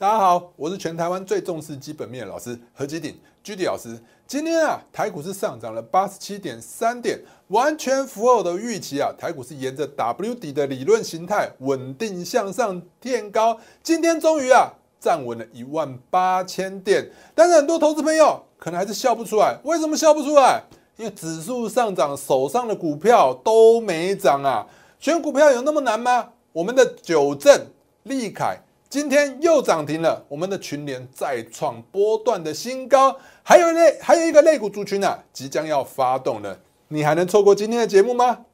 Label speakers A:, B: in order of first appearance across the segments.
A: 大家好，我是全台湾最重视基本面的老师何基鼎居 D 老师。今天啊，台股是上涨了八十七点三点，完全符合我的预期啊。台股是沿着 W 底的理论形态稳定向上垫高，今天终于啊站稳了一万八千点。但是很多投资朋友可能还是笑不出来，为什么笑不出来？因为指数上涨，手上的股票都没涨啊。选股票有那么难吗？我们的九正、利凯。今天又涨停了，我们的群联再创波段的新高，还有类还有一个类股族群啊，即将要发动了，你还能错过今天的节目吗？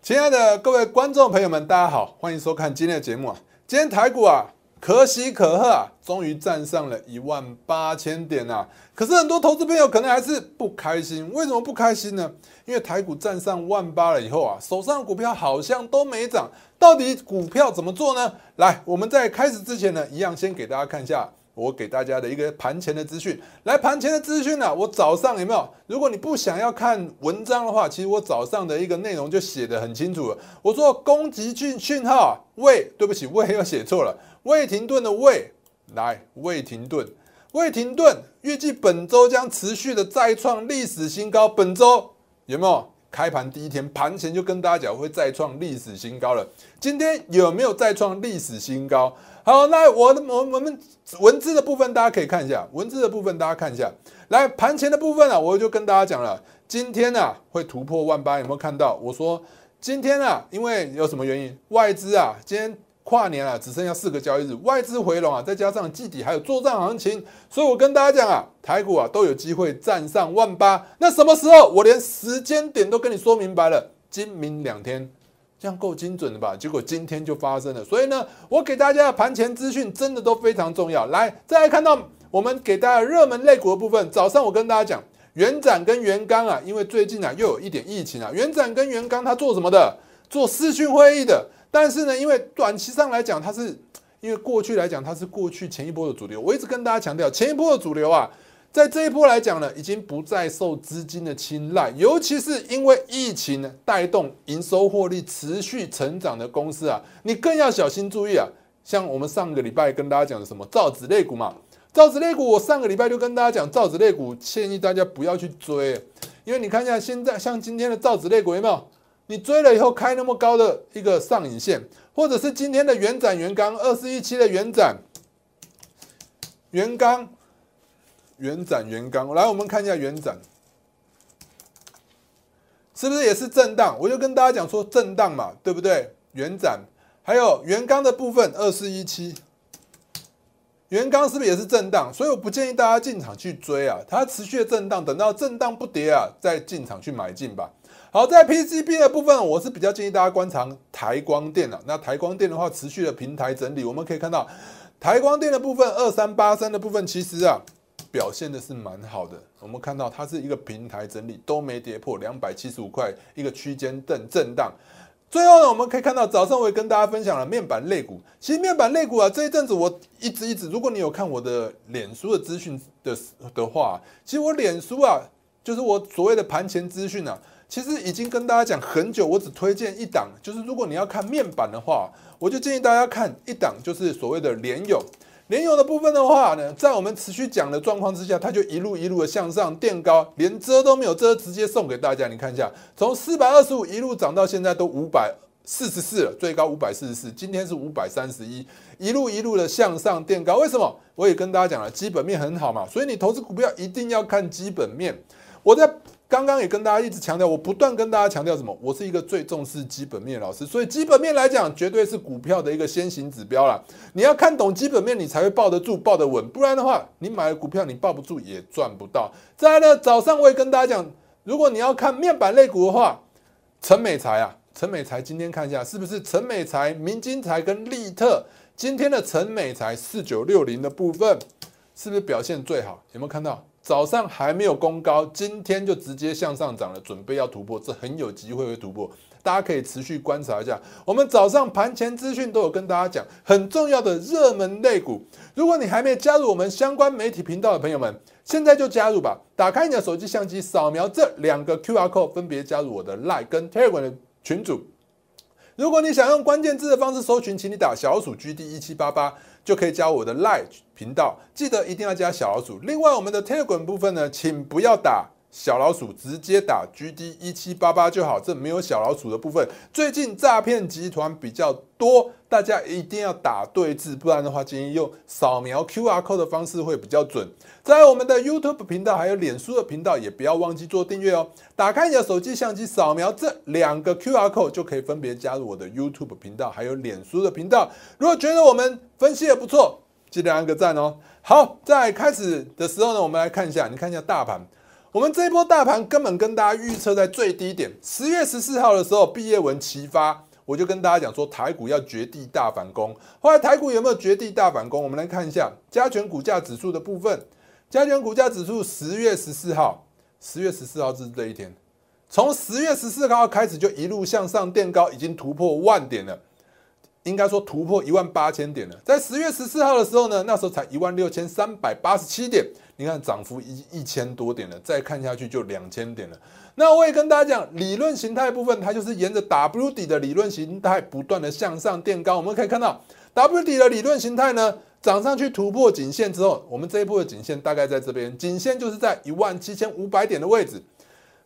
A: 亲爱的各位观众朋友们，大家好，欢迎收看今天的节目啊，今天台股啊。可喜可贺啊，终于站上了一万八千点啊！可是很多投资朋友可能还是不开心，为什么不开心呢？因为台股站上万八了以后啊，手上的股票好像都没涨，到底股票怎么做呢？来，我们在开始之前呢，一样先给大家看一下。我给大家的一个盘前的资讯，来盘前的资讯呢，我早上有没有？如果你不想要看文章的话，其实我早上的一个内容就写的很清楚了。我说攻击讯讯号未，对不起，未又写错了，未停顿的未，来未停顿，未停顿，预计本周将持续的再创历史新高。本周有没有？开盘第一天盘前就跟大家讲会再创历史新高了，今天有没有再创历史新高？好，那我的我我们文字的部分大家可以看一下，文字的部分大家看一下。来盘前的部分啊，我就跟大家讲了，今天啊会突破万八，有没有看到？我说今天啊，因为有什么原因？外资啊，今天跨年啊，只剩下四个交易日，外资回笼啊，再加上季底还有作战行情，所以我跟大家讲啊，台股啊都有机会站上万八。那什么时候？我连时间点都跟你说明白了，今明两天。这样够精准的吧？结果今天就发生了，所以呢，我给大家的盘前资讯真的都非常重要。来，再来看到我们给大家热门类股的部分。早上我跟大家讲，元展跟元刚啊，因为最近啊又有一点疫情啊，元展跟元刚他做什么的？做视讯会议的。但是呢，因为短期上来讲，它是因为过去来讲它是过去前一波的主流。我一直跟大家强调，前一波的主流啊。在这一波来讲呢，已经不再受资金的青睐，尤其是因为疫情带动营收获利持续成长的公司啊，你更要小心注意啊。像我们上个礼拜跟大家讲的什么造纸类股嘛，造纸类股，我上个礼拜就跟大家讲造纸类股，建议大家不要去追，因为你看一下现在像今天的造纸类股有没有？你追了以后开那么高的一个上影线，或者是今天的元展元钢二四一七的元展元钢。元展元钢，来我们看一下元展，是不是也是震荡？我就跟大家讲说震荡嘛，对不对？元展还有元钢的部分二四一七，元钢是不是也是震荡？所以我不建议大家进场去追啊，它持续的震荡，等到震荡不跌啊，再进场去买进吧。好，在 PCB 的部分，我是比较建议大家观察台光电的。那台光电的话，持续的平台整理，我们可以看到台光电的部分二三八三的部分，其实啊。表现的是蛮好的，我们看到它是一个平台整理，都没跌破两百七十五块一个区间震震荡。最后呢，我们可以看到早上我也跟大家分享了面板类股。其实面板类股啊，这一阵子我一直一直，如果你有看我的脸书的资讯的的话，其实我脸书啊，就是我所谓的盘前资讯啊，其实已经跟大家讲很久，我只推荐一档，就是如果你要看面板的话，我就建议大家看一档，就是所谓的联友。联友的部分的话呢，在我们持续讲的状况之下，它就一路一路的向上垫高，连遮都没有遮，直接送给大家。你看一下，从四百二十五一路涨到现在都五百四十四了，最高五百四十四，今天是五百三十一，一路一路的向上垫高。为什么？我也跟大家讲了，基本面很好嘛，所以你投资股票一定要看基本面。我在。刚刚也跟大家一直强调，我不断跟大家强调什么？我是一个最重视基本面的老师，所以基本面来讲，绝对是股票的一个先行指标啦。你要看懂基本面，你才会抱得住、抱得稳，不然的话，你买了股票你抱不住也赚不到。再来呢，早上我也跟大家讲，如果你要看面板类股的话，陈美才啊，陈美才今天看一下是不是陈美才、明金才跟利特今天的陈美才四九六零的部分，是不是表现最好？有没有看到？早上还没有攻高，今天就直接向上涨了，准备要突破，这很有机会会突破，大家可以持续观察一下。我们早上盘前资讯都有跟大家讲，很重要的热门类股。如果你还没加入我们相关媒体频道的朋友们，现在就加入吧！打开你的手机相机，扫描这两个 QR code，分别加入我的 Line 跟 Telegram 的群组。如果你想用关键字的方式搜寻，请你打小鼠 GD 一七八八，就可以加我的 Line 频道。记得一定要加小老鼠。另外，我们的 Telegram 部分呢，请不要打。小老鼠直接打 GD 一七八八就好，这没有小老鼠的部分。最近诈骗集团比较多，大家一定要打对字，不然的话建议用扫描 QR code 的方式会比较准。在我们的 YouTube 频道还有脸书的频道，也不要忘记做订阅哦。打开你的手机相机，扫描这两个 QR code 就可以分别加入我的 YouTube 频道还有脸书的频道。如果觉得我们分析的不错，记得按个赞哦。好，在开始的时候呢，我们来看一下，你看一下大盘。我们这一波大盘根本跟大家预测在最低点。十月十四号的时候，毕业文齐发，我就跟大家讲说台股要绝地大反攻。后来台股有没有绝地大反攻？我们来看一下加权股价指数的部分。加权股价指数十月十四号，十月十四号是这一天，从十月十四号开始就一路向上垫高，已经突破万点了。应该说突破一万八千点了。在十月十四号的时候呢，那时候才一万六千三百八十七点。你看涨幅一一千多点了，再看下去就两千点了。那我也跟大家讲，理论形态部分，它就是沿着 W 底的理论形态不断的向上垫高。我们可以看到 W 底的理论形态呢，涨上去突破颈线之后，我们这一波的颈线大概在这边，颈线就是在一万七千五百点的位置。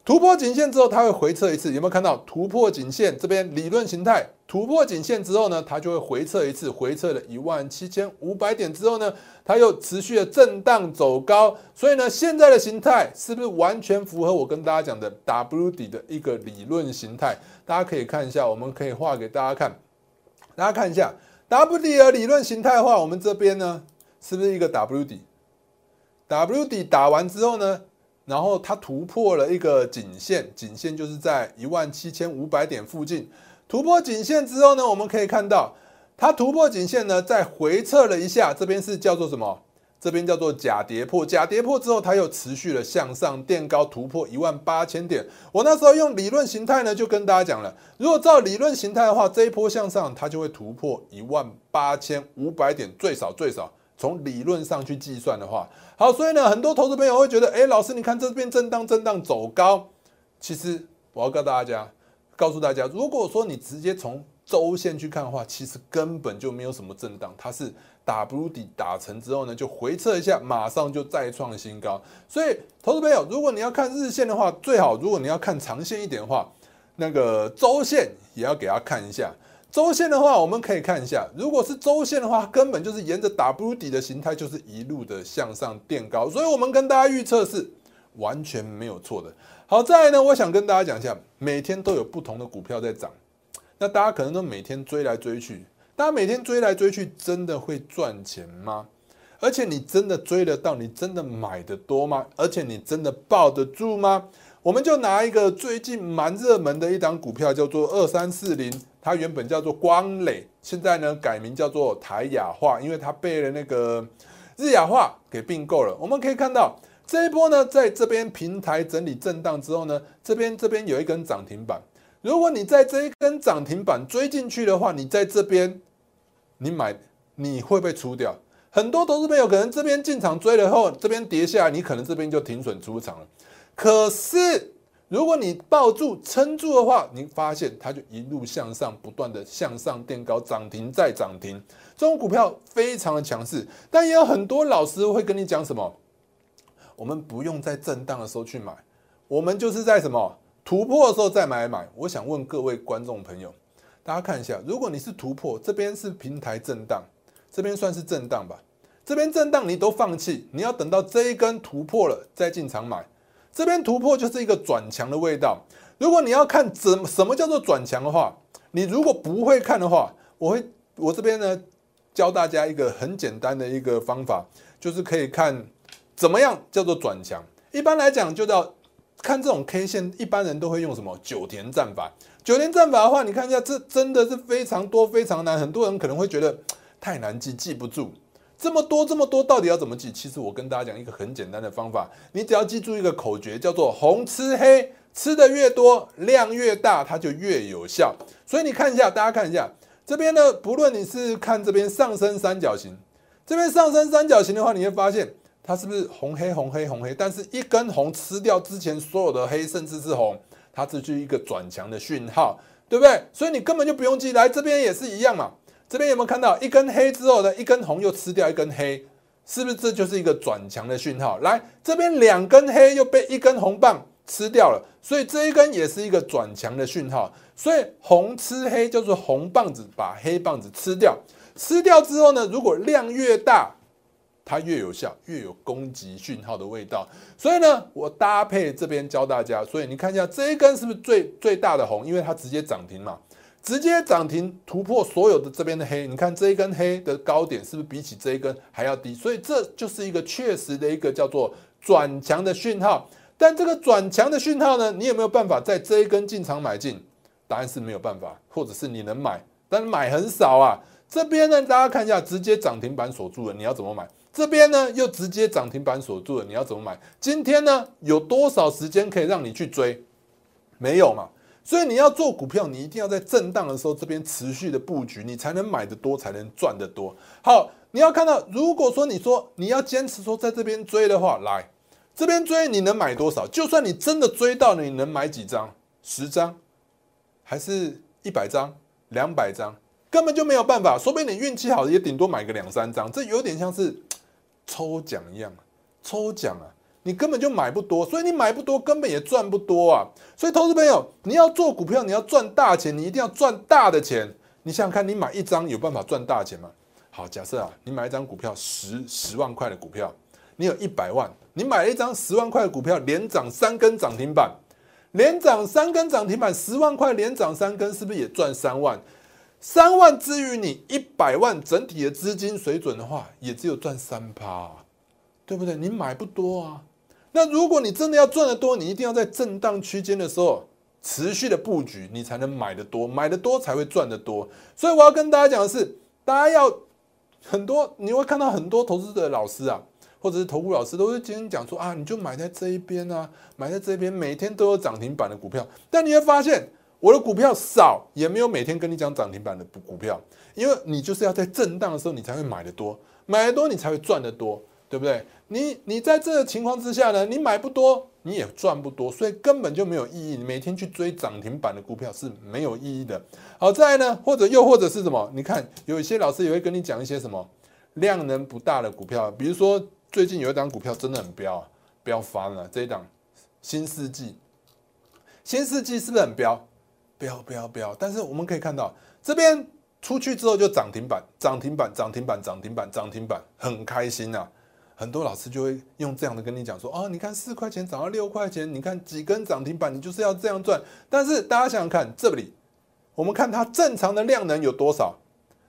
A: 突破颈线之后，它会回撤一次，有没有看到突破颈线这边理论形态突破颈线之后呢，它就会回撤一次，回撤了一万七千五百点之后呢，它又持续的震荡走高，所以呢，现在的形态是不是完全符合我跟大家讲的 W 底的一个理论形态？大家可以看一下，我们可以画给大家看，大家看一下 W 底的理论形态的话，我们这边呢是不是一个 W 底？W 底打完之后呢？然后它突破了一个颈线，颈线就是在一万七千五百点附近。突破颈线之后呢，我们可以看到它突破颈线呢，再回撤了一下，这边是叫做什么？这边叫做假跌破。假跌破之后，它又持续了向上垫高，突破一万八千点。我那时候用理论形态呢，就跟大家讲了，如果照理论形态的话，这一波向上它就会突破一万八千五百点，最少最少。从理论上去计算的话，好，所以呢，很多投资朋友会觉得，哎，老师，你看这边震荡震荡走高，其实我要告诉大家，告诉大家，如果说你直接从周线去看的话，其实根本就没有什么震荡，它是 W 底打成之后呢，就回撤一下，马上就再创新高。所以，投资朋友，如果你要看日线的话，最好如果你要看长线一点的话，那个周线也要给他看一下。周线的话，我们可以看一下，如果是周线的话，根本就是沿着 W 底的形态，就是一路的向上垫高，所以我们跟大家预测是完全没有错的。好，再来呢，我想跟大家讲一下，每天都有不同的股票在涨，那大家可能都每天追来追去，大家每天追来追去，真的会赚钱吗？而且你真的追得到？你真的买的多吗？而且你真的抱得住吗？我们就拿一个最近蛮热门的一档股票，叫做二三四零。它原本叫做光磊，现在呢改名叫做台雅化，因为它被了那个日亚化给并购了。我们可以看到这一波呢，在这边平台整理震荡之后呢，这边这边有一根涨停板。如果你在这一根涨停板追进去的话，你在这边你买你会被出掉。很多投资朋友可能这边进场追了后，这边跌下来，你可能这边就停损出场了。可是。如果你抱住撑住的话，你发现它就一路向上，不断的向上垫高，涨停再涨停，这种股票非常的强势。但也有很多老师会跟你讲什么？我们不用在震荡的时候去买，我们就是在什么突破的时候再买买。我想问各位观众朋友，大家看一下，如果你是突破，这边是平台震荡，这边算是震荡吧？这边震荡你都放弃，你要等到这一根突破了再进场买。这边突破就是一个转强的味道。如果你要看怎什么叫做转强的话，你如果不会看的话，我会我这边呢教大家一个很简单的一个方法，就是可以看怎么样叫做转强。一般来讲，就叫看这种 K 线，一般人都会用什么九田战法。九田战法的话，你看一下，这真的是非常多非常难，很多人可能会觉得太难记，记不住。这么多这么多，到底要怎么记？其实我跟大家讲一个很简单的方法，你只要记住一个口诀，叫做“红吃黑”，吃的越多，量越大，它就越有效。所以你看一下，大家看一下这边呢，不论你是看这边上升三角形，这边上升三角形的话，你会发现它是不是红黑红黑红黑？但是一根红吃掉之前所有的黑，甚至是红，它这就是一个转强的讯号，对不对？所以你根本就不用记，来这边也是一样嘛。这边有没有看到一根黑之后的一根红又吃掉一根黑？是不是这就是一个转强的讯号？来这边两根黑又被一根红棒吃掉了，所以这一根也是一个转强的讯号。所以红吃黑就是红棒子把黑棒子吃掉，吃掉之后呢，如果量越大，它越有效，越有攻击讯号的味道。所以呢，我搭配这边教大家。所以你看一下这一根是不是最最大的红？因为它直接涨停嘛。直接涨停突破所有的这边的黑，你看这一根黑的高点是不是比起这一根还要低？所以这就是一个确实的一个叫做转强的讯号。但这个转强的讯号呢，你有没有办法在这一根进场买进？答案是没有办法，或者是你能买，但买很少啊。这边呢，大家看一下，直接涨停板锁住了，你要怎么买？这边呢，又直接涨停板锁住了，你要怎么买？今天呢，有多少时间可以让你去追？没有嘛？所以你要做股票，你一定要在震荡的时候这边持续的布局，你才能买的多，才能赚得多。好，你要看到，如果说你说你要坚持说在这边追的话，来这边追你能买多少？就算你真的追到，你能买几张？十张，还是一百张、两百张？根本就没有办法。说不定你运气好，也顶多买个两三张。这有点像是抽奖一样，抽奖啊！你根本就买不多，所以你买不多，根本也赚不多啊！所以投资朋友，你要做股票，你要赚大钱，你一定要赚大的钱。你想想看，你买一张有办法赚大钱吗？好，假设啊，你买一张股票十十万块的股票，你有一百万，你买了一张十万块的股票，连涨三根涨停板，连涨三根涨停板，十万块连涨三根，是不是也赚三万？三万之于你一百万整体的资金水准的话，也只有赚三趴，对不对？你买不多啊。那如果你真的要赚得多，你一定要在震荡区间的时候持续的布局，你才能买得多，买得多才会赚得多。所以我要跟大家讲的是，大家要很多，你会看到很多投资的老师啊，或者是投顾老师，都是今天讲说啊，你就买在这一边啊，买在这边，每天都有涨停板的股票。但你会发现，我的股票少，也没有每天跟你讲涨停板的股票，因为你就是要在震荡的时候，你才会买得多，买得多你才会赚得多。对不对？你你在这个情况之下呢，你买不多，你也赚不多，所以根本就没有意义。你每天去追涨停板的股票是没有意义的。好在呢，或者又或者是什么？你看有一些老师也会跟你讲一些什么量能不大的股票，比如说最近有一档股票真的很飙，飙翻了。这一档新世纪，新世纪是不是很飙？飙飙飙！但是我们可以看到这边出去之后就涨停板，涨停板，涨停板，涨停板，涨停板，很开心呐。很多老师就会用这样的跟你讲说，哦，你看四块钱涨到六块钱，你看几根涨停板，你就是要这样赚。但是大家想想看，这里我们看它正常的量能有多少？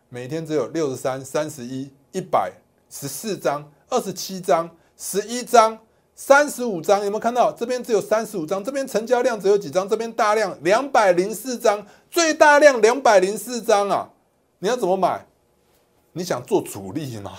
A: 每天只有六十三、三十一、一百、十四张、二十七张、十一张、三十五张，有没有看到？这边只有三十五张，这边成交量只有几张？这边大量两百零四张，最大量两百零四张啊！你要怎么买？你想做主力吗？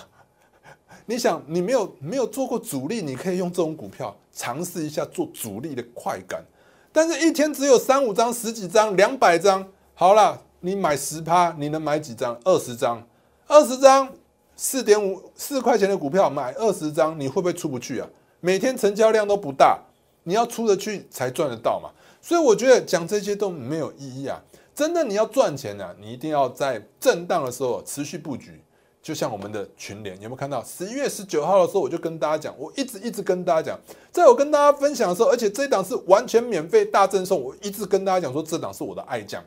A: 你想，你没有没有做过主力，你可以用这种股票尝试一下做主力的快感。但是，一天只有三五张、十几张、两百张，好了，你买十趴，你能买几张？二十张，二十张，四点五四块钱的股票买二十张，你会不会出不去啊？每天成交量都不大，你要出得去才赚得到嘛。所以，我觉得讲这些都没有意义啊。真的，你要赚钱呢，你一定要在震荡的时候持续布局。就像我们的群联，有没有看到？十一月十九号的时候，我就跟大家讲，我一直一直跟大家讲，在我跟大家分享的时候，而且这一档是完全免费大赠送，我一直跟大家讲说，这档是我的爱将，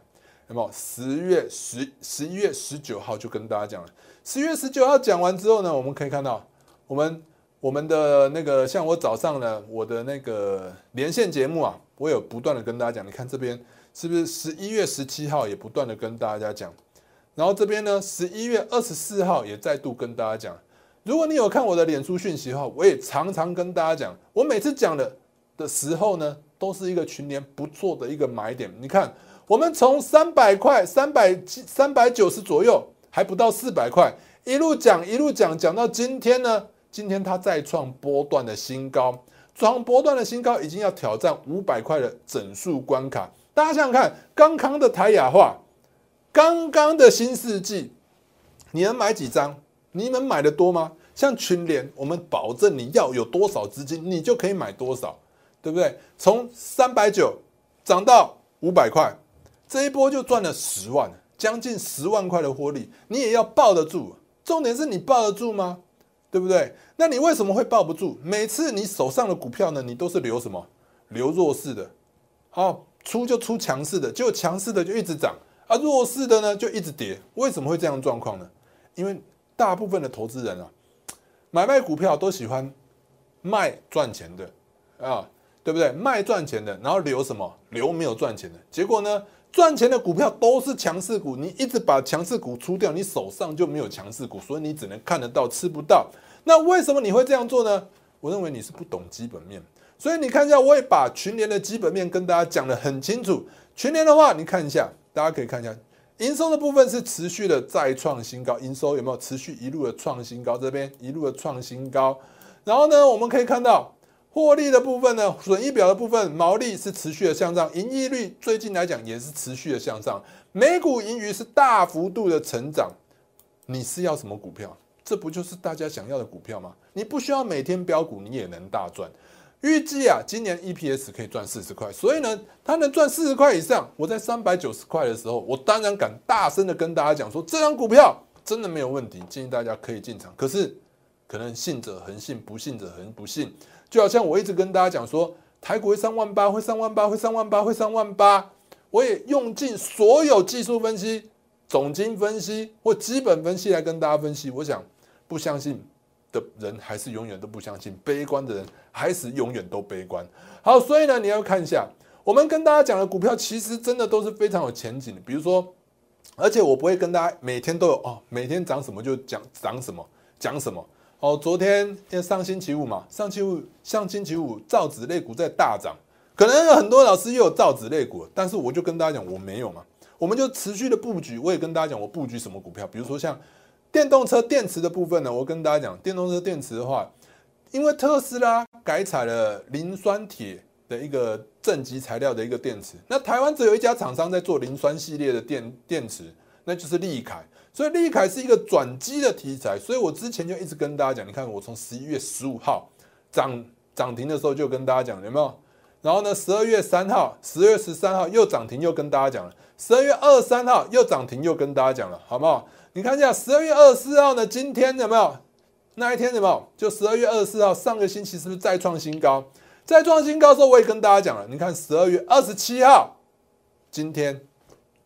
A: 有没有？十月十十一月十九号就跟大家讲了，十月十九号讲完之后呢，我们可以看到，我们我们的那个像我早上呢，我的那个连线节目啊，我有不断的跟大家讲，你看这边是不是十一月十七号也不断的跟大家讲。然后这边呢，十一月二十四号也再度跟大家讲，如果你有看我的脸书讯息的话，我也常常跟大家讲，我每次讲的的时候呢，都是一个群联不错的一个买点。你看，我们从三百块、三百三百九十左右，还不到四百块，一路讲一路讲，讲到今天呢，今天它再创波段的新高，创波段的新高，已经要挑战五百块的整数关卡。大家想想看，刚刚的台雅化。刚刚的新世纪，你能买几张？你能买的多吗？像群联，我们保证你要有多少资金，你就可以买多少，对不对？从三百九涨到五百块，这一波就赚了十万，将近十万块的获利，你也要抱得住。重点是你抱得住吗？对不对？那你为什么会抱不住？每次你手上的股票呢，你都是留什么？留弱势的，好出就出强势的，就强势的就一直涨，而弱势的呢就一直跌。为什么会这样状况呢？因为大部分的投资人啊，买卖股票都喜欢卖赚钱的啊，对不对？卖赚钱的，然后留什么？留没有赚钱的。结果呢，赚钱的股票都是强势股，你一直把强势股出掉，你手上就没有强势股，所以你只能看得到，吃不到。那为什么你会这样做呢？我认为你是不懂基本面。所以你看一下，我也把群联的基本面跟大家讲得很清楚。群联的话，你看一下，大家可以看一下，营收的部分是持续的再创新高，营收有没有持续一路的创新高？这边一路的创新高。然后呢，我们可以看到获利的部分呢，损益表的部分，毛利是持续的向上，盈利率最近来讲也是持续的向上，每股盈余是大幅度的成长。你是要什么股票？这不就是大家想要的股票吗？你不需要每天标股，你也能大赚。预计啊，今年 EPS 可以赚四十块，所以呢，它能赚四十块以上。我在三百九十块的时候，我当然敢大声的跟大家讲说，这张股票真的没有问题，建议大家可以进场。可是，可能信者恒信，不信者恒不信。就好像我一直跟大家讲说，台股会三万八，会三万八，会三万八，会三万八。我也用尽所有技术分析、总金分析或基本分析来跟大家分析。我想，不相信。的人还是永远都不相信，悲观的人还是永远都悲观。好，所以呢，你要看一下，我们跟大家讲的股票，其实真的都是非常有前景的。比如说，而且我不会跟大家每天都有哦，每天涨什么就讲涨什么，讲什么。哦，昨天因为上星期五嘛，上星期五上星期五造纸类股在大涨，可能有很多老师又有造纸类股，但是我就跟大家讲，我没有嘛，我们就持续的布局。我也跟大家讲，我布局什么股票，比如说像。电动车电池的部分呢，我跟大家讲，电动车电池的话，因为特斯拉改采了磷酸铁的一个正极材料的一个电池，那台湾只有一家厂商在做磷酸系列的电电池，那就是利凯，所以利凯是一个转机的题材，所以我之前就一直跟大家讲，你看我从十一月十五号涨涨停的时候就跟大家讲，有没有？然后呢，十二月三号、十二月十三号又涨停，又跟大家讲了，十二月二十三号又涨停，又跟大家讲了，好不好？你看一下十二月二十四号呢？今天有没有那一天有没有？就十二月二十四号，上个星期是不是再创新高？再创新高的时候，我也跟大家讲了。你看十二月二十七号，今天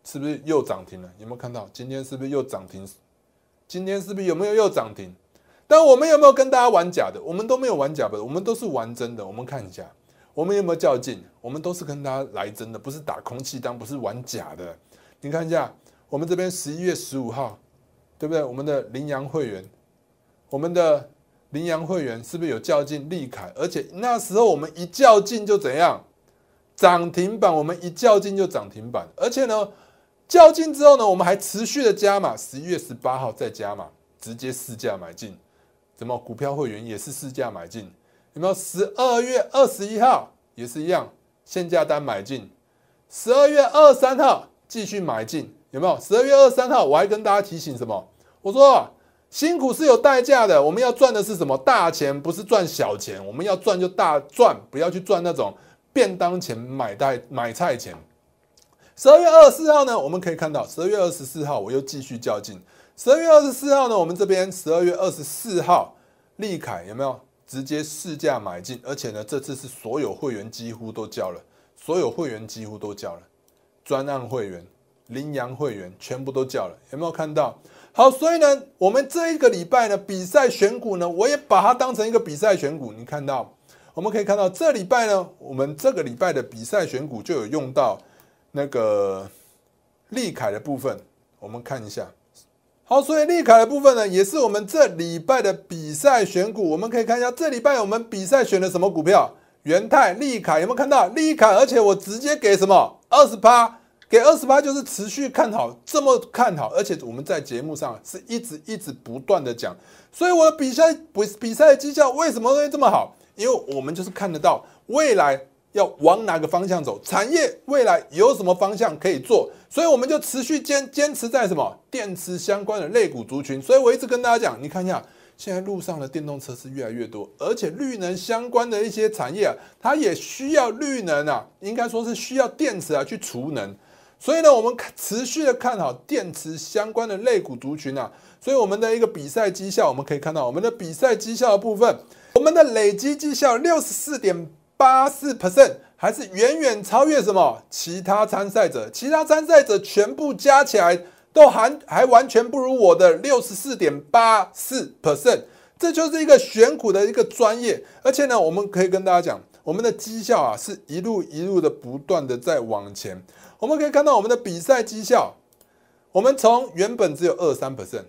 A: 是不是又涨停了？有没有看到？今天是不是又涨停？今天是不是有没有又涨停？但我们有没有跟大家玩假的？我们都没有玩假的，我们都是玩真的。我们看一下，我们有没有较劲？我们都是跟大家来真的，不是打空气单，不是玩假的。你看一下，我们这边十一月十五号。对不对？我们的羚羊会员，我们的羚羊会员是不是有较劲利凯？而且那时候我们一较劲就怎样？涨停板，我们一较劲就涨停板。而且呢，较劲之后呢，我们还持续的加码。十一月十八号再加码，直接市价买进。怎么？股票会员也是市价买进？有没有？十二月二十一号也是一样，限价单买进。十二月二三号继续买进。有没有十二月二十三号？我还跟大家提醒什么？我说辛苦是有代价的，我们要赚的是什么大钱，不是赚小钱。我们要赚就大赚，不要去赚那种便当钱、买菜买菜钱。十二月二十四号呢，我们可以看到十二月二十四号我又继续较劲。十二月二十四号呢，我们这边十二月二十四号利凯有没有直接市价买进？而且呢，这次是所有会员几乎都交了，所有会员几乎都交了，专案会员。羚羊会员全部都叫了，有没有看到？好，所以呢，我们这一个礼拜呢，比赛选股呢，我也把它当成一个比赛选股。你看到，我们可以看到这礼拜呢，我们这个礼拜的比赛选股就有用到那个利凯的部分。我们看一下，好，所以利凯的部分呢，也是我们这礼拜的比赛选股。我们可以看一下，这礼拜我们比赛选的什么股票？元泰、利凯有没有看到？利凯，而且我直接给什么二十八。给二十八就是持续看好，这么看好，而且我们在节目上是一直一直不断的讲，所以我的比赛比比赛的绩效为什么会这么好？因为我们就是看得到未来要往哪个方向走，产业未来有什么方向可以做，所以我们就持续坚坚持在什么电池相关的类股族群。所以我一直跟大家讲，你看一下现在路上的电动车是越来越多，而且绿能相关的一些产业啊，它也需要绿能啊，应该说是需要电池啊去储能。所以呢，我们持续的看好电池相关的类股族群啊。所以我们的一个比赛绩效，我们可以看到我们的比赛绩效的部分，我们的累积绩效六十四点八四 percent，还是远远超越什么其他参赛者？其他参赛者全部加起来都还还完全不如我的六十四点八四 percent。这就是一个选股的一个专业，而且呢，我们可以跟大家讲，我们的绩效啊是一路一路的不断的在往前。我们可以看到我们的比赛绩效，我们从原本只有二三 percent，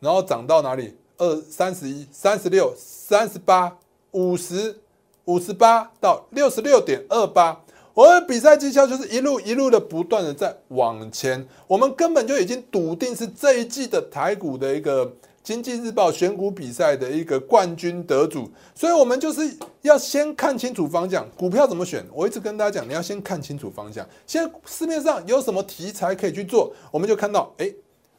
A: 然后涨到哪里？二三十一、三十六、三十八、五十、五十八到六十六点二八。我们的比赛绩效就是一路一路的不断的在往前，我们根本就已经笃定是这一季的台股的一个。经济日报选股比赛的一个冠军得主，所以我们就是要先看清楚方向，股票怎么选？我一直跟大家讲，你要先看清楚方向。现在市面上有什么题材可以去做？我们就看到，哎，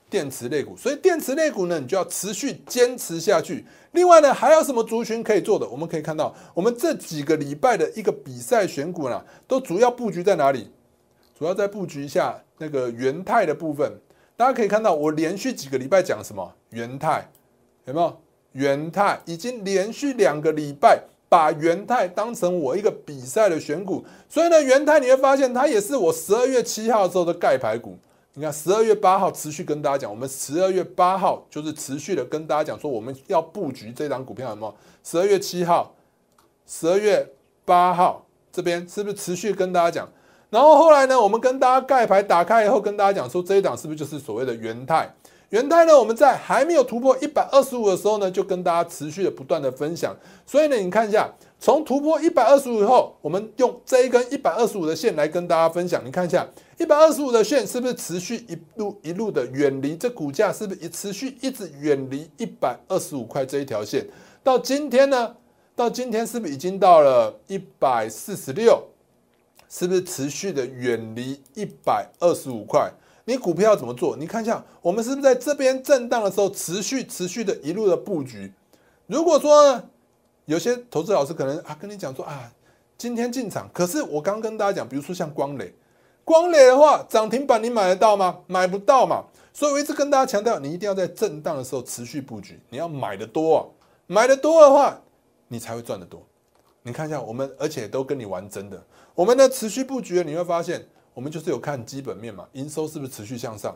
A: 电池类股，所以电池类股呢，你就要持续坚持下去。另外呢，还有什么族群可以做的？我们可以看到，我们这几个礼拜的一个比赛选股呢，都主要布局在哪里？主要在布局一下那个元泰的部分。大家可以看到，我连续几个礼拜讲什么元泰，有没有？元泰已经连续两个礼拜把元泰当成我一个比赛的选股，所以呢，元泰你会发现它也是我十二月七号时候的盖牌股。你看，十二月八号持续跟大家讲，我们十二月八号就是持续的跟大家讲说，我们要布局这张股票，有没有？十二月七号、十二月八号这边是不是持续跟大家讲？然后后来呢，我们跟大家盖牌打开以后，跟大家讲说这一档是不是就是所谓的元泰？元泰呢，我们在还没有突破一百二十五的时候呢，就跟大家持续的不断的分享。所以呢，你看一下，从突破一百二十五以后，我们用这一根一百二十五的线来跟大家分享。你看一下，一百二十五的线是不是持续一路一路的远离这股价？是不是一持续一直远离一百二十五块这一条线？到今天呢？到今天是不是已经到了一百四十六？是不是持续的远离一百二十五块？你股票要怎么做？你看一下，我们是不是在这边震荡的时候，持续持续的一路的布局？如果说呢，有些投资老师可能啊跟你讲说啊，今天进场，可是我刚跟大家讲，比如说像光磊，光磊的话涨停板你买得到吗？买不到嘛。所以我一直跟大家强调，你一定要在震荡的时候持续布局，你要买的多啊，买的多的话，你才会赚得多。你看一下，我们而且都跟你玩真的。我们的持续布局，你会发现，我们就是有看基本面嘛，营收是不是持续向上，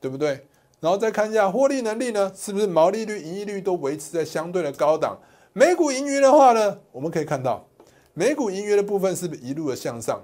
A: 对不对？然后再看一下获利能力呢，是不是毛利率、盈利率都维持在相对的高档？每股盈余的话呢，我们可以看到，每股盈余的部分是不是一路的向上？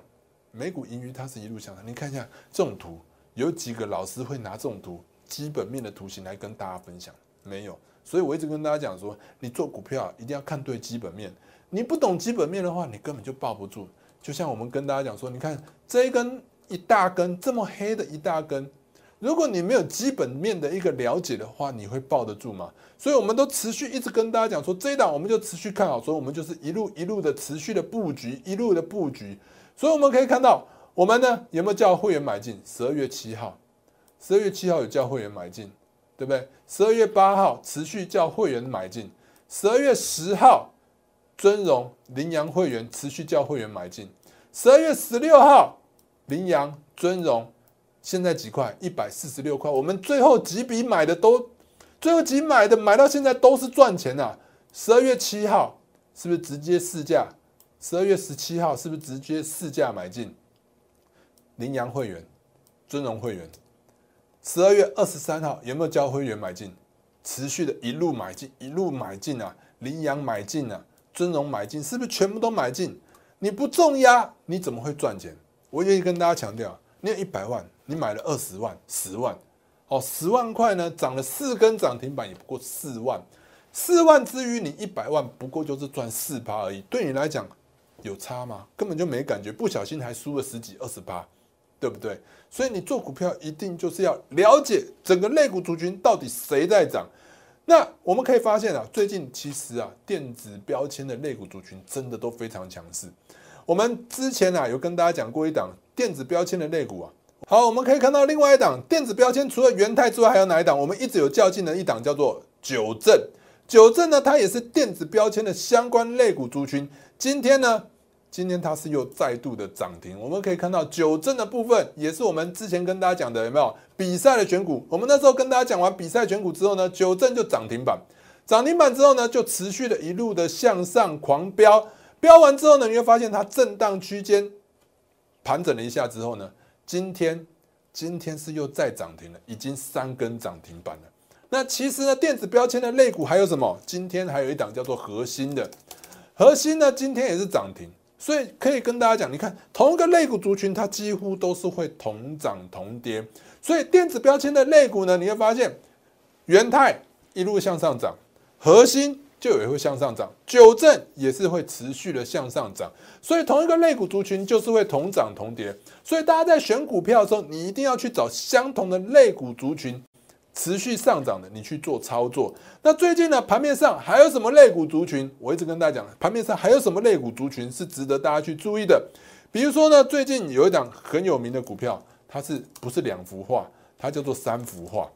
A: 每股盈余它是一路向上。你看一下这种图，有几个老师会拿这种图基本面的图形来跟大家分享？没有。所以我一直跟大家讲说，你做股票一定要看对基本面。你不懂基本面的话，你根本就抱不住。就像我们跟大家讲说，你看这一根一大根这么黑的一大根，如果你没有基本面的一个了解的话，你会抱得住吗？所以我们都持续一直跟大家讲说，这一档我们就持续看好，所以我们就是一路一路的持续的布局，一路的布局。所以我们可以看到，我们呢有没有叫会员买进？十二月七号，十二月七号有叫会员买进，对不对？十二月八号持续叫会员买进，十二月十号。尊荣羚羊会员持续叫会员买进，十二月十六号，羚羊尊荣现在几块？一百四十六块。我们最后几笔买的都，最后几买的买到现在都是赚钱的。十二月七号是不是直接市价？十二月十七号是不是直接市价买进？羚羊会员、尊荣会员，十二月二十三号有没有交会员买进？持续的一路买进，一路买进啊，羚羊买进啊。尊荣买进是不是全部都买进？你不重压，你怎么会赚钱？我愿意跟大家强调，你有一百万，你买了二十万、十万，哦，十万块呢，涨了四根涨停板，也不过四万。四万之余，你一百万不过就是赚四趴而已，对你来讲有差吗？根本就没感觉，不小心还输了十几二十趴，对不对？所以你做股票一定就是要了解整个类股族群到底谁在涨。那我们可以发现啊，最近其实啊，电子标签的类股族群真的都非常强势。我们之前啊有跟大家讲过一档电子标签的类股啊。好，我们可以看到另外一档电子标签，除了元泰之外，还有哪一档？我们一直有较劲的一档叫做九正。九正呢，它也是电子标签的相关类股族群。今天呢，今天它是又再度的涨停。我们可以看到九正的部分，也是我们之前跟大家讲的，有没有比赛的选股？我们那时候跟大家讲完比赛选股之后呢，九正就涨停板，涨停板之后呢，就持续的一路的向上狂飙，飙完之后呢，你会发现它震荡区间盘整了一下之后呢，今天今天是又再涨停了，已经三根涨停板了。那其实呢，电子标签的类股还有什么？今天还有一档叫做核心的，核心呢今天也是涨停，所以可以跟大家讲，你看同一个类股族群，它几乎都是会同涨同跌。所以电子标签的类股呢，你会发现元泰一路向上涨，核心就也会向上涨，九正也是会持续的向上涨。所以同一个类股族群就是会同涨同跌。所以大家在选股票的时候，你一定要去找相同的类股族群。持续上涨的，你去做操作。那最近呢，盘面上还有什么类股族群？我一直跟大家讲，盘面上还有什么类股族群是值得大家去注意的。比如说呢，最近有一档很有名的股票，它是不是两幅画？它叫做三幅画。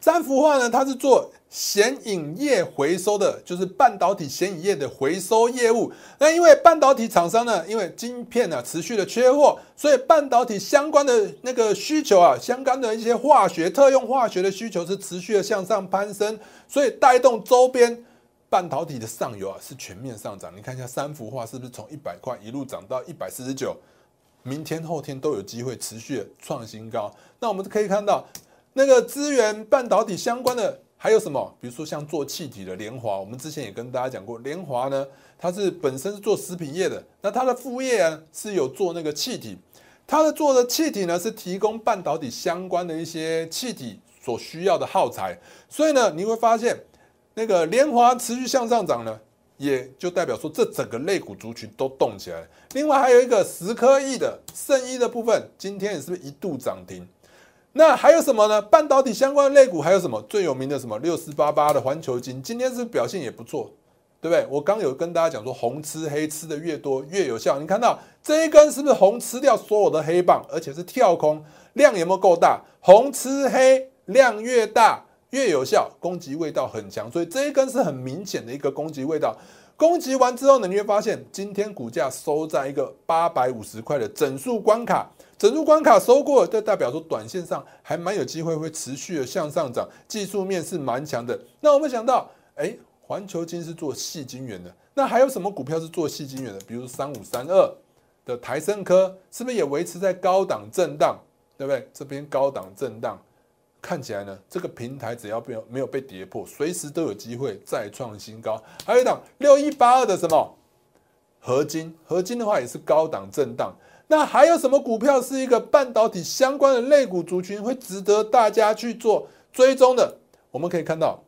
A: 三幅画呢，它是做显影液回收的，就是半导体显影液的回收业务。那因为半导体厂商呢，因为晶片呢持续的缺货，所以半导体相关的那个需求啊，相关的一些化学特用化学的需求是持续的向上攀升，所以带动周边半导体的上游啊是全面上涨。你看一下三幅画是不是从一百块一路涨到一百四十九？明天后天都有机会持续创新高。那我们可以看到。那个资源半导体相关的还有什么？比如说像做气体的联华，我们之前也跟大家讲过，联华呢，它是本身是做食品业的，那它的副业啊是有做那个气体，它的做的气体呢是提供半导体相关的一些气体所需要的耗材，所以呢你会发现那个联华持续向上涨呢，也就代表说这整个类股族群都动起来了。另外还有一个十科亿的圣一的部分，今天也是不是一度涨停？那还有什么呢？半导体相关的类股还有什么？最有名的什么六四八八的环球金，今天是表现也不错，对不对？我刚有跟大家讲说，红吃黑吃的越多越有效。你看到这一根是不是红吃掉所有的黑棒，而且是跳空，量有没有够大？红吃黑量越大越有效，攻击味道很强，所以这一根是很明显的一个攻击味道。攻击完之后呢，你会发现今天股价收在一个八百五十块的整数关卡。整数关卡收过，这代表说短线上还蛮有机会会持续的向上涨，技术面是蛮强的。那我们想到，哎，环球金是做细晶圆的，那还有什么股票是做细晶圆的？比如三五三二的台盛科，是不是也维持在高档震荡？对不对？这边高档震荡，看起来呢，这个平台只要没有没有被跌破，随时都有机会再创新高。还有一档六一八二的什么合金？合金的话也是高档震荡。那还有什么股票是一个半导体相关的类股族群，会值得大家去做追踪的？我们可以看到，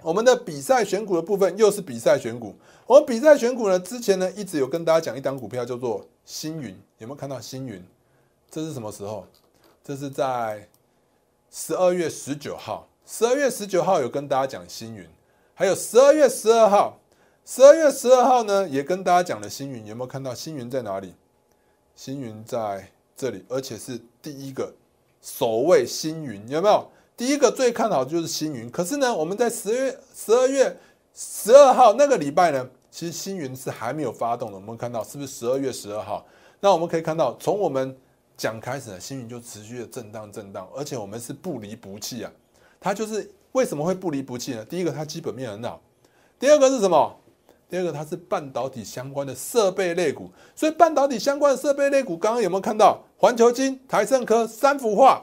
A: 我们的比赛选股的部分又是比赛选股。我们比赛选股呢，之前呢一直有跟大家讲一档股票叫做星云，有没有看到星云？这是什么时候？这是在十二月十九号。十二月十九号有跟大家讲星云，还有十二月十二号。十二月十二号呢也跟大家讲了星云，有没有看到星云在哪里？星云在这里，而且是第一个首位星云，有没有？第一个最看好的就是星云。可是呢，我们在十月十二月十二号那个礼拜呢，其实星云是还没有发动的。我们看到是不是十二月十二号？那我们可以看到，从我们讲开始呢，星云就持续的震荡震荡，而且我们是不离不弃啊。它就是为什么会不离不弃呢？第一个，它基本面很好；第二个是什么？第二个，它是半导体相关的设备类股，所以半导体相关的设备类股，刚刚有没有看到环球金、台盛科、三幅画、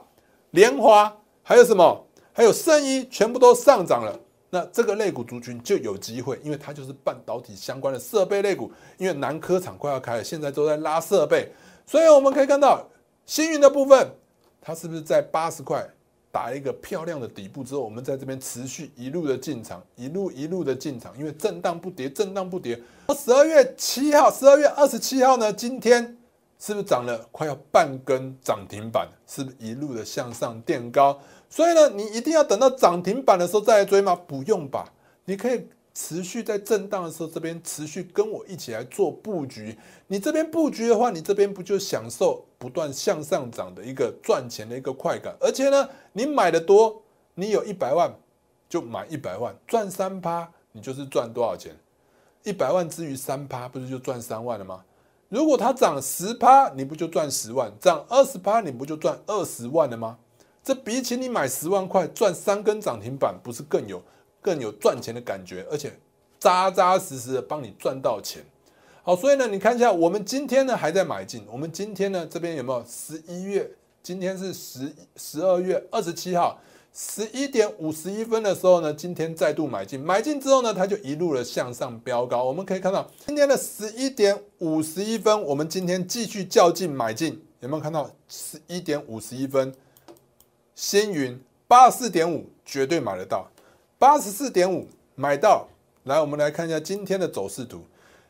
A: 联华，还有什么？还有圣一，全部都上涨了。那这个类股族群就有机会，因为它就是半导体相关的设备类股。因为南科厂快要开了，现在都在拉设备，所以我们可以看到星云的部分，它是不是在八十块？打一个漂亮的底部之后，我们在这边持续一路的进场，一路一路的进场，因为震荡不跌，震荡不跌。十二月七号，十二月二十七号呢，今天是不是涨了快要半根涨停板？是不是一路的向上垫高？所以呢，你一定要等到涨停板的时候再来追吗？不用吧，你可以。持续在震荡的时候，这边持续跟我一起来做布局。你这边布局的话，你这边不就享受不断向上涨的一个赚钱的一个快感？而且呢，你买的多，你有一百万就买一百万，赚三趴你就是赚多少钱？一百万之余三趴，不是就赚三万了吗？如果它涨十趴，你不就赚十万？涨二十趴，你不就赚二十万了吗？这比起你买十万块赚三根涨停板，不是更有更有赚钱的感觉，而且扎扎实实的帮你赚到钱。好，所以呢，你看一下，我们今天呢还在买进。我们今天呢这边有没有十一月？今天是十十二月二十七号十一点五十一分的时候呢，今天再度买进。买进之后呢，它就一路的向上飙高。我们可以看到今天的十一点五十一分，我们今天继续较劲买进，有没有看到十一点五十一分？星云八十四点五绝对买得到，八十四点五买到。来，我们来看一下今天的走势图。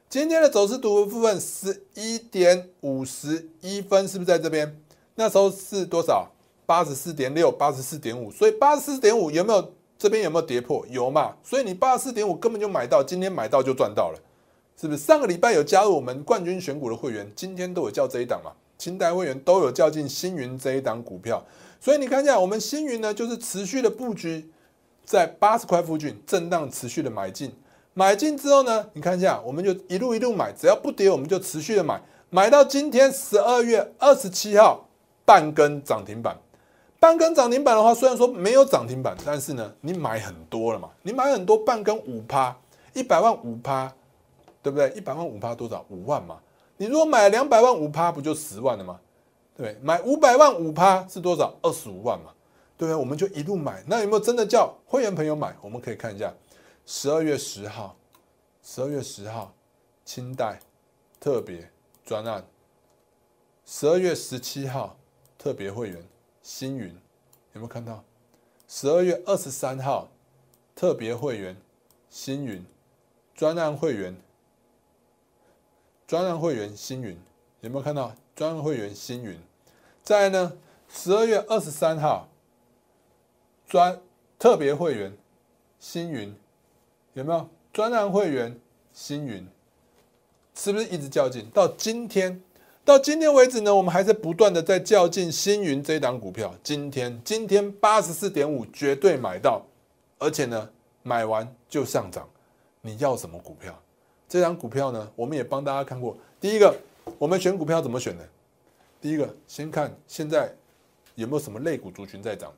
A: 今天的走势图部分，十一点五十一分是不是在这边？那时候是多少？八十四点六，八十四点五。所以八十四点五有没有这边有没有跌破？有嘛？所以你八十四点五根本就买到，今天买到就赚到了，是不是？上个礼拜有加入我们冠军选股的会员，今天都有叫这一档嘛？清代会员都有叫进星云这一档股票。所以你看一下，我们星云呢，就是持续的布局在八十块附近震荡，持续的买进。买进之后呢，你看一下，我们就一路一路买，只要不跌，我们就持续的买，买到今天十二月二十七号半根涨停板。半根涨停板的话，虽然说没有涨停板，但是呢，你买很多了嘛，你买很多半根五趴，一百万五趴，对不对？一百万五趴多少？五万嘛。你如果买两百万五趴，不就十万了吗？对，买五百万五趴是多少？二十五万嘛，对不对？我们就一路买。那有没有真的叫会员朋友买？我们可以看一下，十二月十号，十二月十号，清代特别专案。十二月十七号，特别会员星云，有没有看到？十二月二十三号，特别会员星云，专案会员，专案会员星云，有没有看到？专案会员星云。再呢，十二月二十三号，专特别会员星云有没有？专案会员星云是不是一直较劲？到今天，到今天为止呢，我们还是不断的在较劲星云这档股票。今天，今天八十四点五绝对买到，而且呢，买完就上涨。你要什么股票？这张股票呢，我们也帮大家看过。第一个，我们选股票怎么选的？第一个，先看现在有没有什么类股族群在涨的。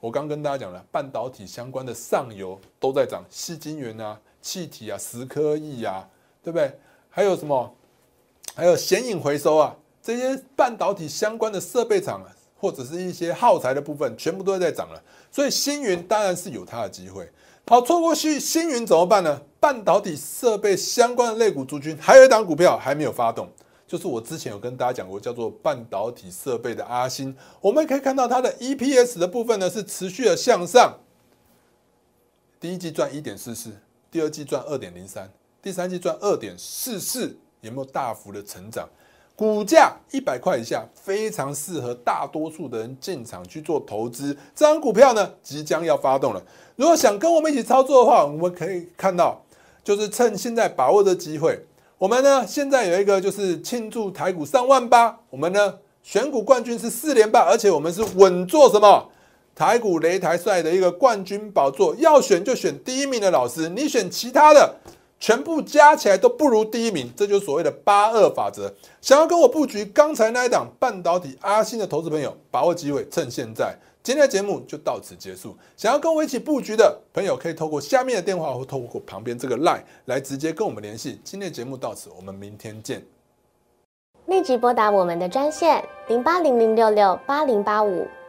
A: 我刚跟大家讲了，半导体相关的上游都在涨，细晶圆啊、气体啊、石科艺啊，对不对？还有什么？还有显影回收啊，这些半导体相关的设备厂啊，或者是一些耗材的部分，全部都在涨了。所以星云当然是有它的机会。好，错过去星云怎么办呢？半导体设备相关的类股族群，还有一档股票还没有发动。就是我之前有跟大家讲过，叫做半导体设备的阿星，我们可以看到它的 EPS 的部分呢是持续的向上。第一季赚一点四四，第二季赚二点零三，第三季赚二点四四，有没有大幅的成长？股价一百块以下，非常适合大多数的人进场去做投资。这张股票呢即将要发动了，如果想跟我们一起操作的话，我们可以看到，就是趁现在把握的机会。我们呢，现在有一个就是庆祝台股上万八，我们呢选股冠军是四连霸，而且我们是稳坐什么台股擂台赛的一个冠军宝座，要选就选第一名的老师，你选其他的全部加起来都不如第一名，这就是所谓的八二法则。想要跟我布局刚才那一档半导体阿星的投资朋友，把握机会，趁现在。今天的节目就到此结束。想要跟我一起布局的朋友，可以透过下面的电话或透过旁边这个 line 来直接跟我们联系。今天的节目到此，我们明天见。
B: 立即拨打我们的专线零八零零六六八零八五